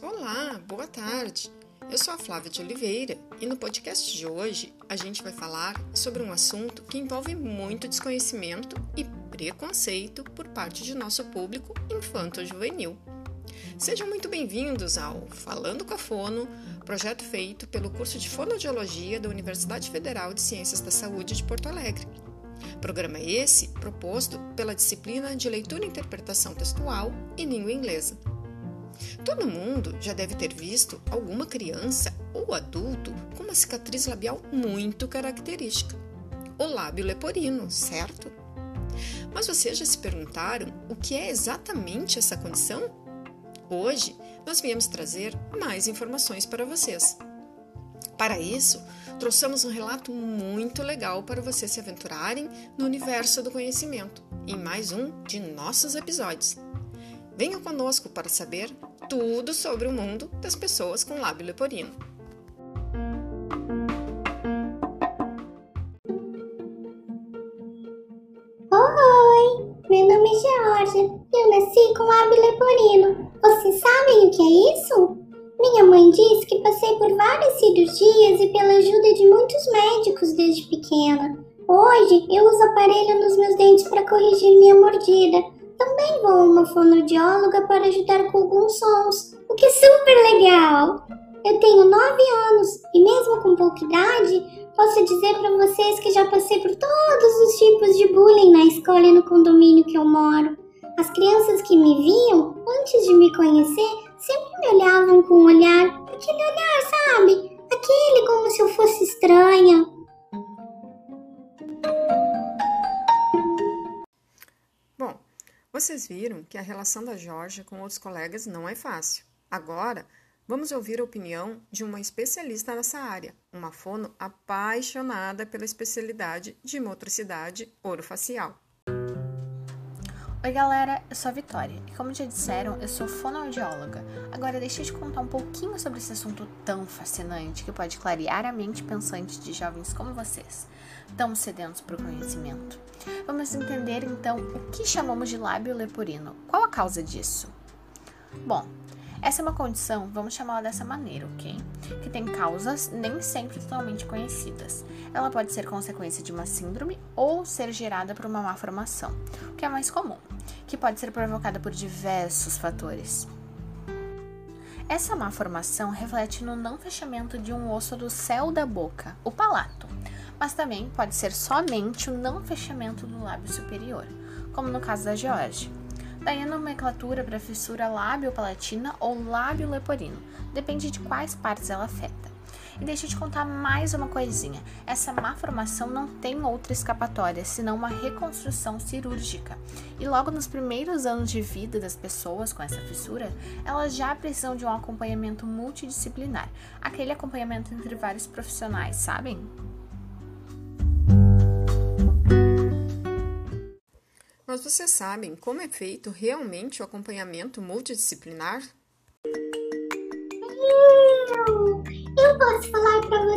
Olá, boa tarde. Eu sou a Flávia de Oliveira e no podcast de hoje a gente vai falar sobre um assunto que envolve muito desconhecimento e preconceito por parte de nosso público infanto-juvenil. Sejam muito bem-vindos ao Falando com a Fono, projeto feito pelo curso de Fonoaudiologia da Universidade Federal de Ciências da Saúde de Porto Alegre. Programa esse proposto pela disciplina de Leitura e Interpretação Textual e Língua Inglesa. Todo mundo já deve ter visto alguma criança ou adulto com uma cicatriz labial muito característica, o lábio leporino, certo? Mas vocês já se perguntaram o que é exatamente essa condição? Hoje nós viemos trazer mais informações para vocês. Para isso, trouxemos um relato muito legal para vocês se aventurarem no universo do conhecimento em mais um de nossos episódios. Venha conosco para saber tudo sobre o mundo das pessoas com lábio leporino. Oi, meu nome é Georgia. Eu nasci com lábio leporino. Vocês sabem o que é isso? Minha mãe disse que passei por várias cirurgias e pela ajuda de muitos médicos desde pequena. Hoje eu uso aparelho nos meus dentes para corrigir minha mordida. Também vou a uma fonoaudióloga para ajudar com alguns sons, o que é super legal. Eu tenho 9 anos e mesmo com pouca idade, posso dizer para vocês que já passei por todos os tipos de bullying na escola e no condomínio que eu moro. As crianças que me viam antes de me conhecer sempre me olhavam com um olhar, aquele olhar, sabe? Aquele como se eu fosse estranha. Bom, vocês viram que a relação da Georgia com outros colegas não é fácil. Agora, vamos ouvir a opinião de uma especialista nessa área, uma fono apaixonada pela especialidade de motricidade orofacial. Oi galera, eu sou a Vitória e como já disseram, eu sou fonoaudióloga. Agora deixa eu te contar um pouquinho sobre esse assunto tão fascinante que pode clarear a mente pensante de jovens como vocês, tão sedentos por conhecimento. Vamos entender então o que chamamos de lábio leporino. Qual a causa disso? Bom, essa é uma condição, vamos chamá-la dessa maneira, ok? Que tem causas nem sempre totalmente conhecidas. Ela pode ser consequência de uma síndrome ou ser gerada por uma má formação, o que é mais comum, que pode ser provocada por diversos fatores. Essa má formação reflete no não fechamento de um osso do céu da boca, o palato, mas também pode ser somente o não fechamento do lábio superior, como no caso da George. Daí a nomenclatura para fissura lábio-palatina ou lábio-leporino, depende de quais partes ela afeta. E deixa eu te contar mais uma coisinha: essa má formação não tem outra escapatória senão uma reconstrução cirúrgica. E logo nos primeiros anos de vida das pessoas com essa fissura, elas já precisam de um acompanhamento multidisciplinar aquele acompanhamento entre vários profissionais, sabem? Mas vocês sabem como é feito realmente o acompanhamento multidisciplinar?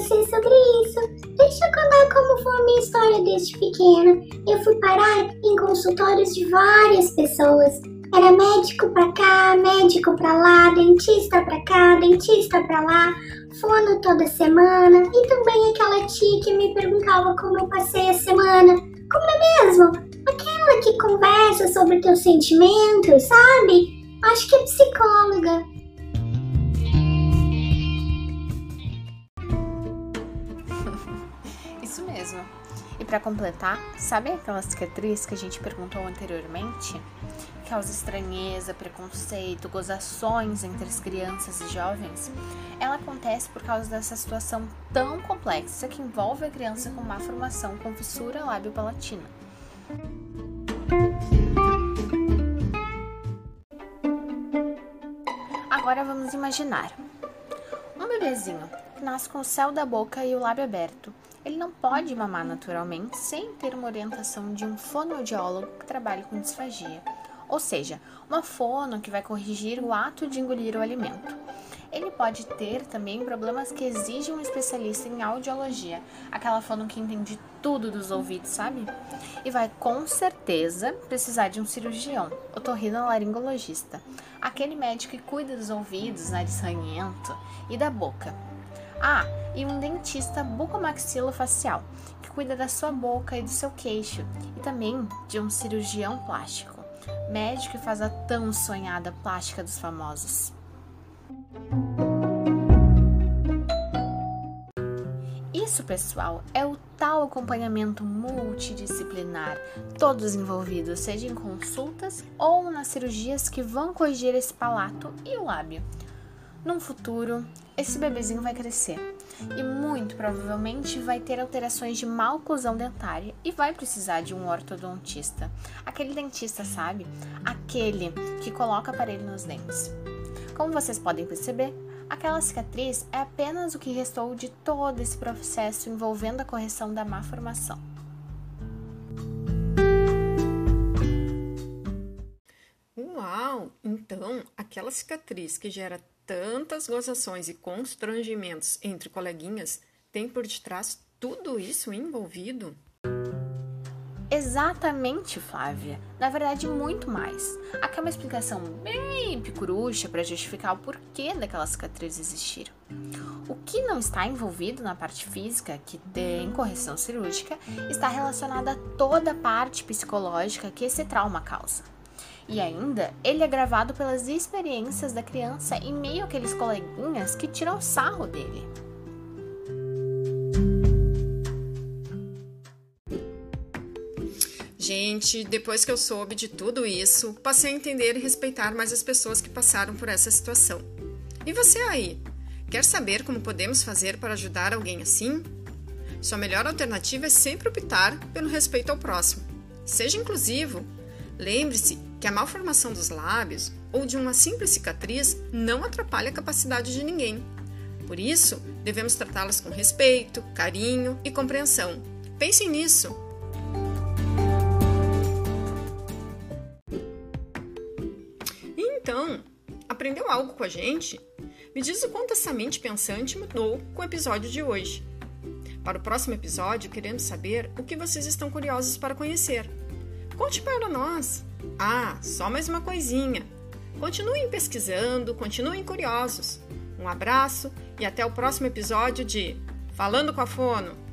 Vocês sobre isso. Deixa eu contar como foi a minha história desde pequena. Eu fui parar em consultórios de várias pessoas. Era médico pra cá, médico pra lá, dentista pra cá, dentista pra lá, fono toda semana e também aquela tia que me perguntava como eu passei a semana. Como é mesmo? Aquela que conversa sobre teus sentimentos, sabe? Acho que é psicóloga. E para completar, sabe aquela cicatriz que a gente perguntou anteriormente? Causa estranheza, preconceito, gozações entre as crianças e jovens? Ela acontece por causa dessa situação tão complexa que envolve a criança com má formação com fissura lábio-palatina. Agora vamos imaginar um bebezinho que nasce com o céu da boca e o lábio aberto. Ele não pode mamar naturalmente sem ter uma orientação de um fonoaudiólogo que trabalhe com disfagia, ou seja, uma fono que vai corrigir o ato de engolir o alimento. ele pode ter também problemas que exigem um especialista em audiologia, aquela fono que entende tudo dos ouvidos, sabe? E vai com certeza precisar de um cirurgião, otorrinolaringologista, aquele médico que cuida dos ouvidos, nariz ranhento e da boca. Ah, e um dentista bucomaxilofacial, que cuida da sua boca e do seu queixo, e também de um cirurgião plástico, médico que faz a tão sonhada plástica dos famosos. Isso, pessoal, é o tal acompanhamento multidisciplinar, todos envolvidos, seja em consultas ou nas cirurgias que vão corrigir esse palato e o lábio. Num futuro, esse bebezinho vai crescer e muito provavelmente vai ter alterações de malclusão dentária e vai precisar de um ortodontista. Aquele dentista, sabe? Aquele que coloca aparelho nos dentes. Como vocês podem perceber, aquela cicatriz é apenas o que restou de todo esse processo envolvendo a correção da má formação. Uau! Então, aquela cicatriz que gera tantas gozações e constrangimentos entre coleguinhas tem por detrás tudo isso envolvido? Exatamente, Flávia. Na verdade, muito mais. Aqui é uma explicação bem picuruxa para justificar o porquê daquela cicatriz existir. O que não está envolvido na parte física, que tem correção cirúrgica, está relacionado a toda a parte psicológica que esse trauma causa. E ainda, ele é gravado pelas experiências da criança em meio àqueles coleguinhas que tiram sarro dele. Gente, depois que eu soube de tudo isso, passei a entender e respeitar mais as pessoas que passaram por essa situação. E você aí? Quer saber como podemos fazer para ajudar alguém assim? Sua melhor alternativa é sempre optar pelo respeito ao próximo. Seja inclusivo. Lembre-se que a malformação dos lábios ou de uma simples cicatriz não atrapalha a capacidade de ninguém. Por isso, devemos tratá-las com respeito, carinho e compreensão. Pensem nisso. Então, aprendeu algo com a gente? Me diz o quanto essa mente pensante mudou com o episódio de hoje. Para o próximo episódio, queremos saber o que vocês estão curiosos para conhecer. Conte para nós! Ah, só mais uma coisinha. Continuem pesquisando, continuem curiosos. Um abraço e até o próximo episódio de Falando com a Fono.